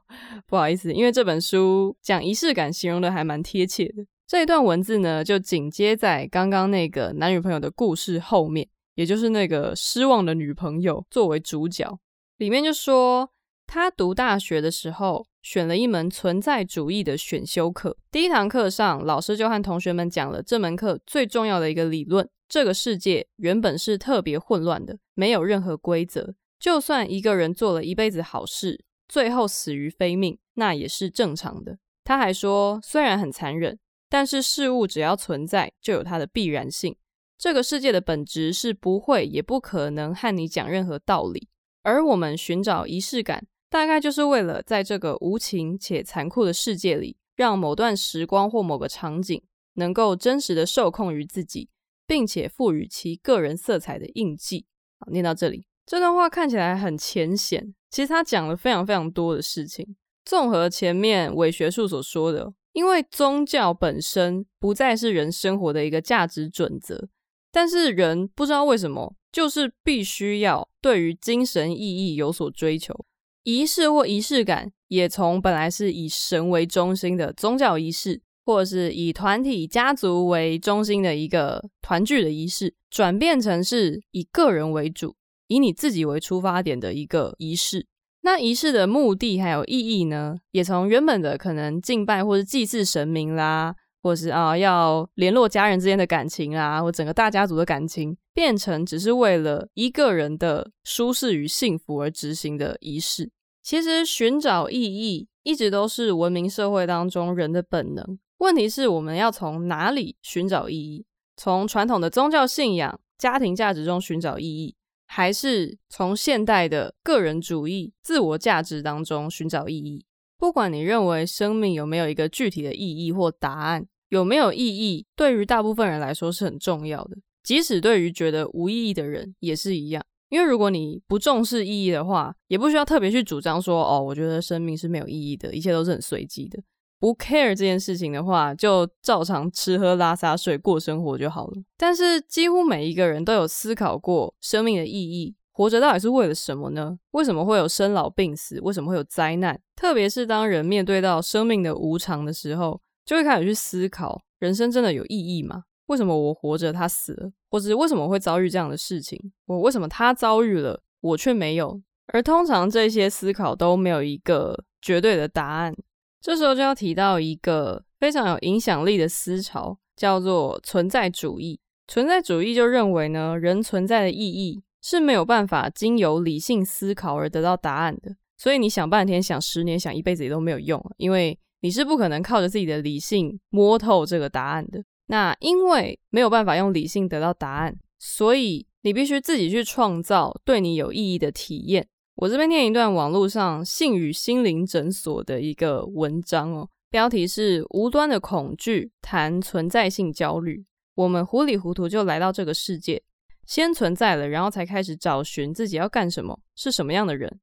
不好意思，因为这本书讲仪式感形容的还蛮贴切的。这一段文字呢，就紧接在刚刚那个男女朋友的故事后面，也就是那个失望的女朋友作为主角，里面就说。他读大学的时候，选了一门存在主义的选修课。第一堂课上，老师就和同学们讲了这门课最重要的一个理论：这个世界原本是特别混乱的，没有任何规则。就算一个人做了一辈子好事，最后死于非命，那也是正常的。他还说，虽然很残忍，但是事物只要存在，就有它的必然性。这个世界的本质是不会也不可能和你讲任何道理，而我们寻找仪式感。大概就是为了在这个无情且残酷的世界里，让某段时光或某个场景能够真实的受控于自己，并且赋予其个人色彩的印记。好，念到这里，这段话看起来很浅显，其实他讲了非常非常多的事情。综合前面伪学术所说的，因为宗教本身不再是人生活的一个价值准则，但是人不知道为什么，就是必须要对于精神意义有所追求。仪式或仪式感也从本来是以神为中心的宗教仪式，或者是以团体家族为中心的一个团聚的仪式，转变成是以个人为主，以你自己为出发点的一个仪式。那仪式的目的还有意义呢，也从原本的可能敬拜或是祭祀神明啦，或是啊要联络家人之间的感情啊，或整个大家族的感情，变成只是为了一个人的舒适与幸福而执行的仪式。其实寻找意义一直都是文明社会当中人的本能。问题是我们要从哪里寻找意义？从传统的宗教信仰、家庭价值中寻找意义，还是从现代的个人主义、自我价值当中寻找意义？不管你认为生命有没有一个具体的意义或答案，有没有意义，对于大部分人来说是很重要的。即使对于觉得无意义的人也是一样。因为如果你不重视意义的话，也不需要特别去主张说，哦，我觉得生命是没有意义的，一切都是很随机的。不 care 这件事情的话，就照常吃喝拉撒睡过生活就好了。但是几乎每一个人都有思考过生命的意义，活着到底是为了什么呢？为什么会有生老病死？为什么会有灾难？特别是当人面对到生命的无常的时候，就会开始去思考：人生真的有意义吗？为什么我活着，他死了？或者为什么会遭遇这样的事情？我为什么他遭遇了，我却没有？而通常这些思考都没有一个绝对的答案。这时候就要提到一个非常有影响力的思潮，叫做存在主义。存在主义就认为呢，人存在的意义是没有办法经由理性思考而得到答案的。所以你想半天、想十年、想一辈子也都没有用，因为你是不可能靠着自己的理性摸透这个答案的。那因为没有办法用理性得到答案，所以你必须自己去创造对你有意义的体验。我这边念一段网络上性与心灵诊所的一个文章哦，标题是“无端的恐惧谈存在性焦虑”。我们糊里糊涂就来到这个世界，先存在了，然后才开始找寻自己要干什么，是什么样的人。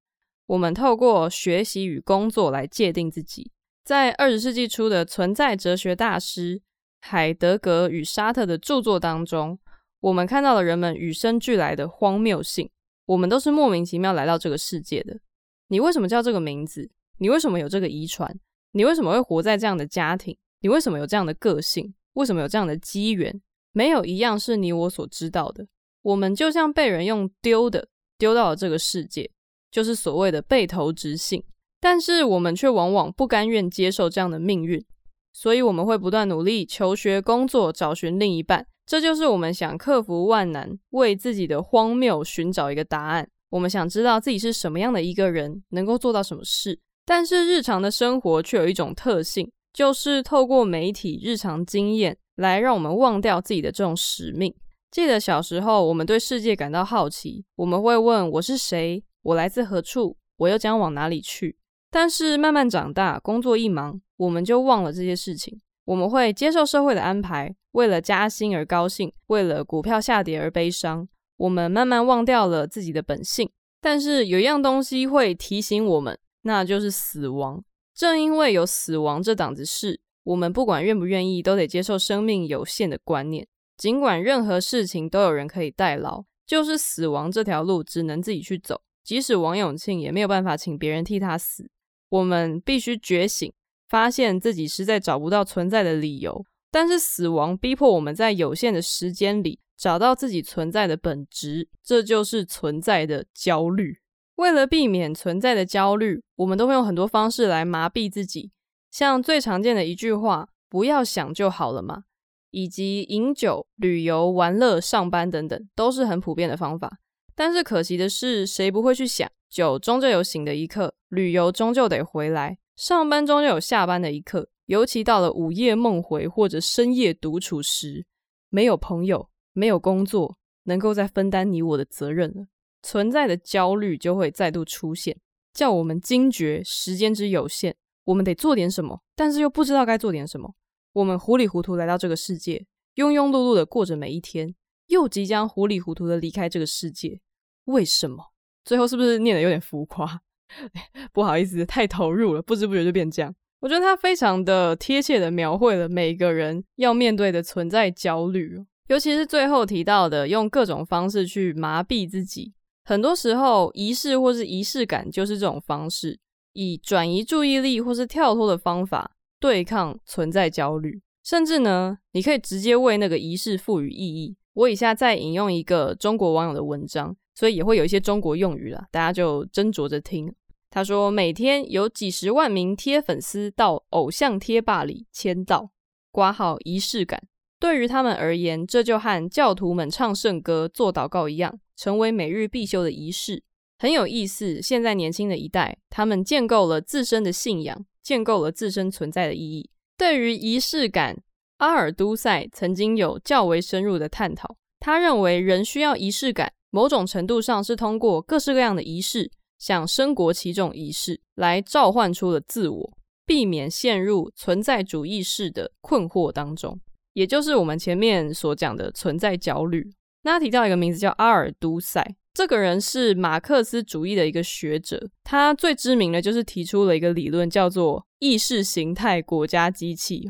我们透过学习与工作来界定自己。在二十世纪初的存在哲学大师海德格与沙特的著作当中，我们看到了人们与生俱来的荒谬性。我们都是莫名其妙来到这个世界的。你为什么叫这个名字？你为什么有这个遗传？你为什么会活在这样的家庭？你为什么有这样的个性？为什么有这样的机缘？没有一样是你我所知道的。我们就像被人用丢的丢到了这个世界，就是所谓的被投掷性。但是我们却往往不甘愿接受这样的命运，所以我们会不断努力求学、工作、找寻另一半。这就是我们想克服万难，为自己的荒谬寻找一个答案。我们想知道自己是什么样的一个人，能够做到什么事。但是日常的生活却有一种特性，就是透过媒体日常经验来让我们忘掉自己的这种使命。记得小时候，我们对世界感到好奇，我们会问：我是谁？我来自何处？我又将往哪里去？但是慢慢长大，工作一忙，我们就忘了这些事情。我们会接受社会的安排，为了加薪而高兴，为了股票下跌而悲伤。我们慢慢忘掉了自己的本性。但是有一样东西会提醒我们，那就是死亡。正因为有死亡这档子事，我们不管愿不愿意，都得接受生命有限的观念。尽管任何事情都有人可以代劳，就是死亡这条路只能自己去走。即使王永庆也没有办法请别人替他死。我们必须觉醒。发现自己实在找不到存在的理由，但是死亡逼迫我们在有限的时间里找到自己存在的本质，这就是存在的焦虑。为了避免存在的焦虑，我们都会用很多方式来麻痹自己，像最常见的一句话“不要想就好了嘛”，以及饮酒、旅游、玩乐、上班等等，都是很普遍的方法。但是可惜的是，谁不会去想，酒终究有醒的一刻，旅游终究得回来。上班终究有下班的一刻，尤其到了午夜梦回或者深夜独处时，没有朋友，没有工作，能够再分担你我的责任了，存在的焦虑就会再度出现，叫我们惊觉时间之有限，我们得做点什么，但是又不知道该做点什么。我们糊里糊涂来到这个世界，庸庸碌碌的过着每一天，又即将糊里糊涂的离开这个世界，为什么？最后是不是念得有点浮夸？不好意思，太投入了，不知不觉就变这样。我觉得他非常的贴切的描绘了每一个人要面对的存在焦虑，尤其是最后提到的，用各种方式去麻痹自己。很多时候，仪式或是仪式感就是这种方式，以转移注意力或是跳脱的方法对抗存在焦虑。甚至呢，你可以直接为那个仪式赋予意义。我以下再引用一个中国网友的文章，所以也会有一些中国用语了，大家就斟酌着听。他说，每天有几十万名贴粉丝到偶像贴吧里签到，挂号仪式感。对于他们而言，这就和教徒们唱圣歌、做祷告一样，成为每日必修的仪式，很有意思。现在年轻的一代，他们建构了自身的信仰，建构了自身存在的意义。对于仪式感，阿尔都塞曾经有较为深入的探讨。他认为，人需要仪式感，某种程度上是通过各式各样的仪式。像升国旗这种仪式来召唤出了自我，避免陷入存在主义式的困惑当中，也就是我们前面所讲的存在焦虑。那提到一个名字叫阿尔都塞，这个人是马克思主义的一个学者，他最知名的就是提出了一个理论，叫做意识形态国家机器。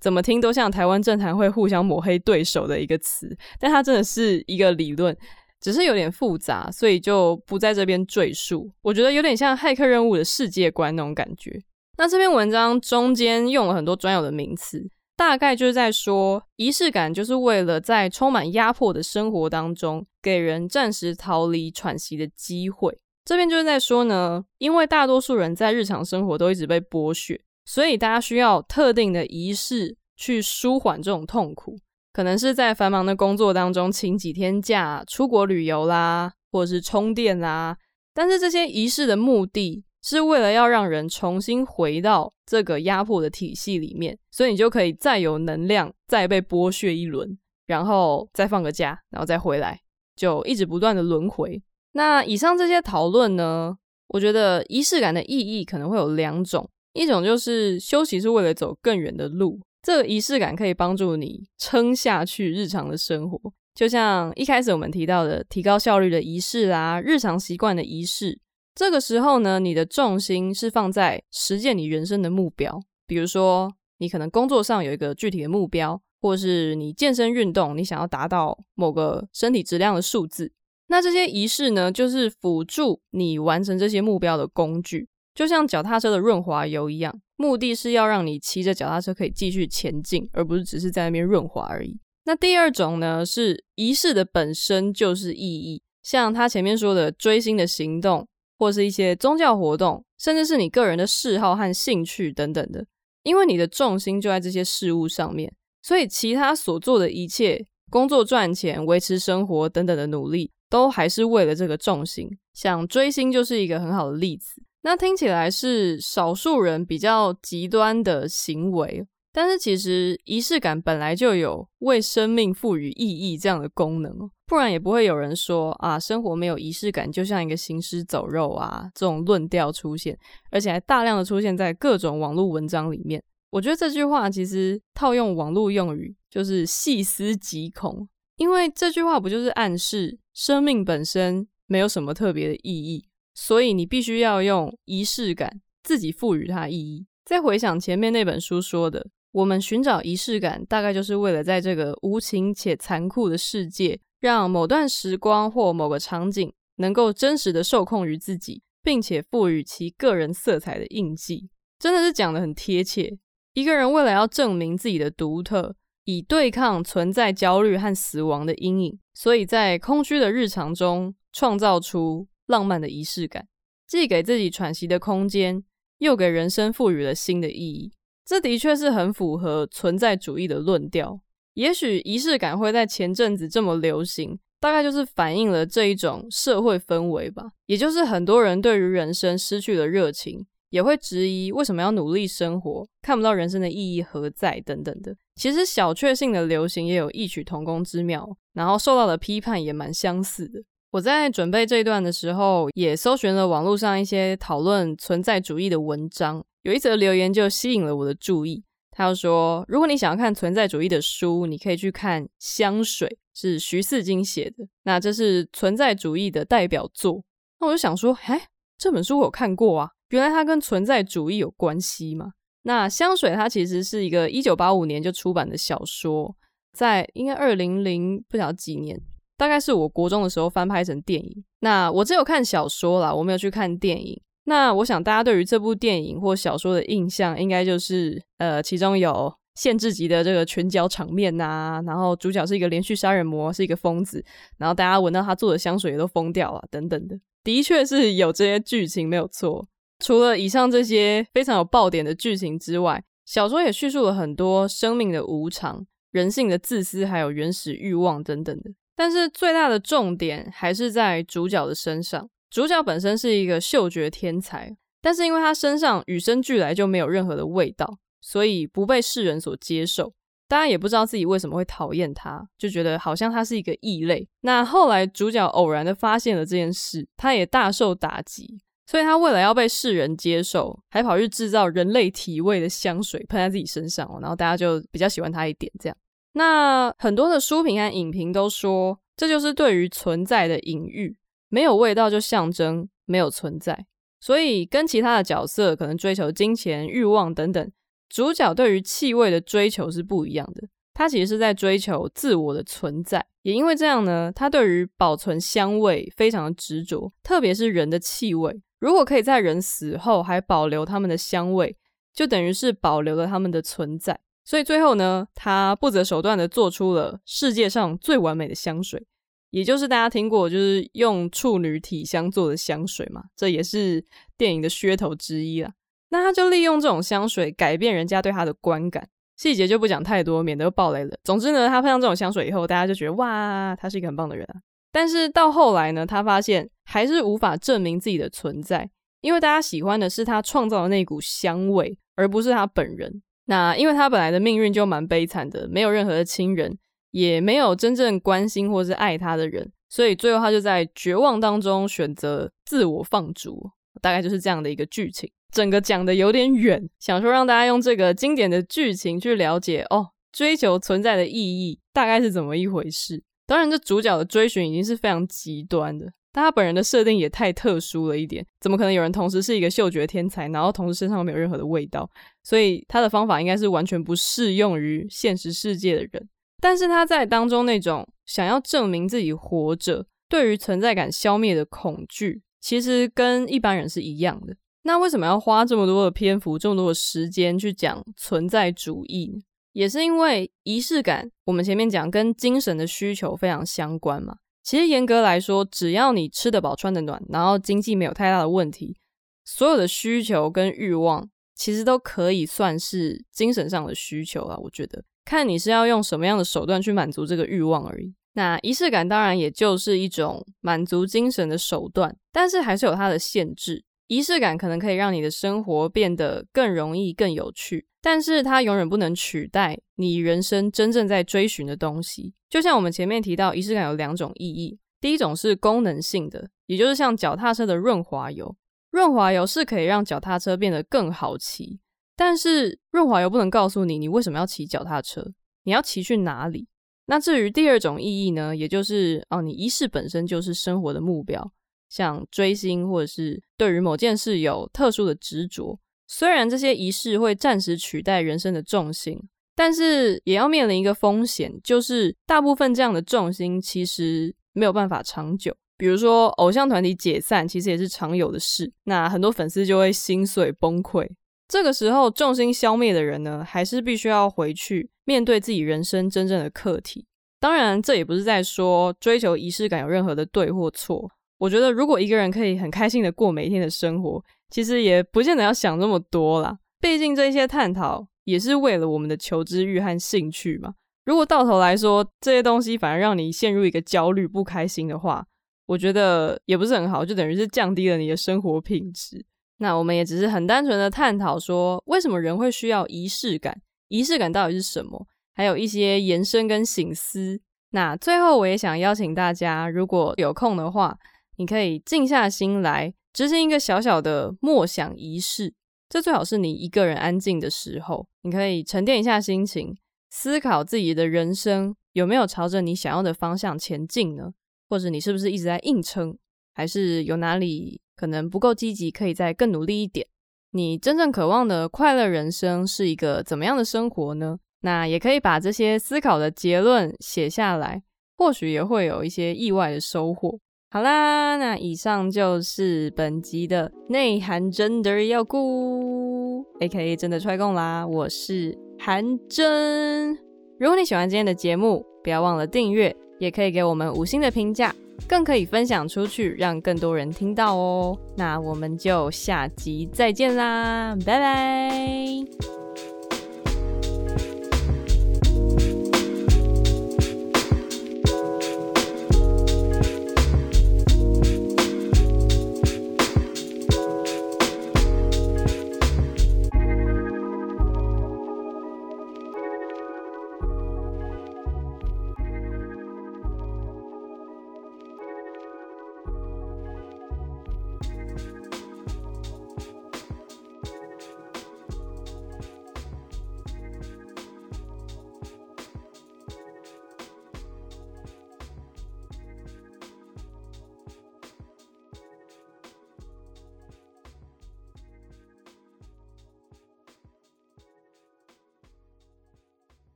怎么听都像台湾政坛会互相抹黑对手的一个词，但他真的是一个理论。只是有点复杂，所以就不在这边赘述。我觉得有点像骇客任务的世界观那种感觉。那这篇文章中间用了很多专有的名词，大概就是在说仪式感就是为了在充满压迫的生活当中，给人暂时逃离喘息的机会。这边就是在说呢，因为大多数人在日常生活都一直被剥削，所以大家需要特定的仪式去舒缓这种痛苦。可能是在繁忙的工作当中请几天假出国旅游啦，或者是充电啦。但是这些仪式的目的是为了要让人重新回到这个压迫的体系里面，所以你就可以再有能量，再被剥削一轮，然后再放个假，然后再回来，就一直不断的轮回。那以上这些讨论呢，我觉得仪式感的意义可能会有两种，一种就是休息是为了走更远的路。这个仪式感可以帮助你撑下去日常的生活，就像一开始我们提到的提高效率的仪式啦，日常习惯的仪式。这个时候呢，你的重心是放在实践你人生的目标，比如说你可能工作上有一个具体的目标，或是你健身运动，你想要达到某个身体质量的数字。那这些仪式呢，就是辅助你完成这些目标的工具。就像脚踏车的润滑油一样，目的是要让你骑着脚踏车可以继续前进，而不是只是在那边润滑而已。那第二种呢，是仪式的本身就是意义，像他前面说的追星的行动，或是一些宗教活动，甚至是你个人的嗜好和兴趣等等的。因为你的重心就在这些事物上面，所以其他所做的一切，工作赚钱、维持生活等等的努力，都还是为了这个重心。像追星就是一个很好的例子。那听起来是少数人比较极端的行为，但是其实仪式感本来就有为生命赋予意义这样的功能，不然也不会有人说啊，生活没有仪式感就像一个行尸走肉啊这种论调出现，而且还大量的出现在各种网络文章里面。我觉得这句话其实套用网络用语就是细思极恐，因为这句话不就是暗示生命本身没有什么特别的意义？所以你必须要用仪式感自己赋予它意义。再回想前面那本书说的，我们寻找仪式感，大概就是为了在这个无情且残酷的世界，让某段时光或某个场景能够真实的受控于自己，并且赋予其个人色彩的印记。真的是讲得很贴切。一个人为了要证明自己的独特，以对抗存在焦虑和死亡的阴影，所以在空虚的日常中创造出浪漫的仪式感，既给自己喘息的空间，又给人生赋予了新的意义。这的确是很符合存在主义的论调。也许仪式感会在前阵子这么流行，大概就是反映了这一种社会氛围吧。也就是很多人对于人生失去了热情，也会质疑为什么要努力生活，看不到人生的意义何在等等的。其实小确幸的流行也有异曲同工之妙，然后受到的批判也蛮相似的。我在准备这一段的时候，也搜寻了网络上一些讨论存在主义的文章。有一则留言就吸引了我的注意。他就说：“如果你想要看存在主义的书，你可以去看《香水》，是徐四金写的。那这是存在主义的代表作。”那我就想说：“哎，这本书我有看过啊，原来它跟存在主义有关系吗？”那《香水》它其实是一个一九八五年就出版的小说，在应该二零零不晓得几年。大概是我国中的时候翻拍成电影。那我只有看小说啦，我没有去看电影。那我想大家对于这部电影或小说的印象，应该就是呃，其中有限制级的这个拳脚场面呐、然后主角是一个连续杀人魔，是一个疯子，然后大家闻到他做的香水也都疯掉了，等等的。的确是有这些剧情没有错，除了以上这些非常有爆点的剧情之外，小说也叙述了很多生命的无常、人性的自私，还有原始欲望等等的。但是最大的重点还是在主角的身上。主角本身是一个嗅觉天才，但是因为他身上与生俱来就没有任何的味道，所以不被世人所接受。大家也不知道自己为什么会讨厌他，就觉得好像他是一个异类。那后来主角偶然的发现了这件事，他也大受打击，所以他为了要被世人接受，还跑去制造人类体味的香水喷在自己身上，然后大家就比较喜欢他一点。这样，那很多的书评和影评都说，这就是对于存在的隐喻，没有味道就象征没有存在，所以跟其他的角色可能追求金钱、欲望等等。主角对于气味的追求是不一样的，他其实是在追求自我的存在，也因为这样呢，他对于保存香味非常的执着，特别是人的气味，如果可以在人死后还保留他们的香味，就等于是保留了他们的存在。所以最后呢，他不择手段的做出了世界上最完美的香水，也就是大家听过就是用处女体香做的香水嘛，这也是电影的噱头之一啦。那他就利用这种香水改变人家对他的观感，细节就不讲太多，免得爆雷了。总之呢，他喷上这种香水以后，大家就觉得哇，他是一个很棒的人啊。但是到后来呢，他发现还是无法证明自己的存在，因为大家喜欢的是他创造的那股香味，而不是他本人。那因为他本来的命运就蛮悲惨的，没有任何的亲人，也没有真正关心或是爱他的人，所以最后他就在绝望当中选择自我放逐，大概就是这样的一个剧情。整个讲的有点远，想说让大家用这个经典的剧情去了解哦，追求存在的意义大概是怎么一回事。当然，这主角的追寻已经是非常极端的，但他本人的设定也太特殊了一点。怎么可能有人同时是一个嗅觉天才，然后同时身上又没有任何的味道？所以他的方法应该是完全不适用于现实世界的人。但是他在当中那种想要证明自己活着，对于存在感消灭的恐惧，其实跟一般人是一样的。那为什么要花这么多的篇幅、这么多的时间去讲存在主义？也是因为仪式感，我们前面讲跟精神的需求非常相关嘛。其实严格来说，只要你吃得饱、穿得暖，然后经济没有太大的问题，所有的需求跟欲望，其实都可以算是精神上的需求啊。我觉得，看你是要用什么样的手段去满足这个欲望而已。那仪式感当然也就是一种满足精神的手段，但是还是有它的限制。仪式感可能可以让你的生活变得更容易、更有趣，但是它永远不能取代你人生真正在追寻的东西。就像我们前面提到，仪式感有两种意义，第一种是功能性的，也就是像脚踏车的润滑油，润滑油是可以让脚踏车变得更好骑，但是润滑油不能告诉你你为什么要骑脚踏车，你要骑去哪里。那至于第二种意义呢，也就是哦，你仪式本身就是生活的目标。像追星，或者是对于某件事有特殊的执着，虽然这些仪式会暂时取代人生的重心，但是也要面临一个风险，就是大部分这样的重心其实没有办法长久。比如说，偶像团体解散，其实也是常有的事，那很多粉丝就会心碎崩溃。这个时候，重心消灭的人呢，还是必须要回去面对自己人生真正的课题。当然，这也不是在说追求仪式感有任何的对或错。我觉得，如果一个人可以很开心的过每一天的生活，其实也不见得要想那么多啦。毕竟这些探讨也是为了我们的求知欲和兴趣嘛。如果到头来说这些东西反而让你陷入一个焦虑、不开心的话，我觉得也不是很好，就等于是降低了你的生活品质。那我们也只是很单纯的探讨说，为什么人会需要仪式感？仪式感到底是什么？还有一些延伸跟醒思。那最后，我也想邀请大家，如果有空的话。你可以静下心来执行一个小小的默想仪式，这最好是你一个人安静的时候。你可以沉淀一下心情，思考自己的人生有没有朝着你想要的方向前进呢？或者你是不是一直在硬撑？还是有哪里可能不够积极，可以再更努力一点？你真正渴望的快乐人生是一个怎么样的生活呢？那也可以把这些思考的结论写下来，或许也会有一些意外的收获。好啦，那以上就是本集的内涵真的要顾，A.K.A. 真的踹共啦，我是韩真。如果你喜欢今天的节目，不要忘了订阅，也可以给我们五星的评价。更可以分享出去，让更多人听到哦。那我们就下集再见啦，拜拜。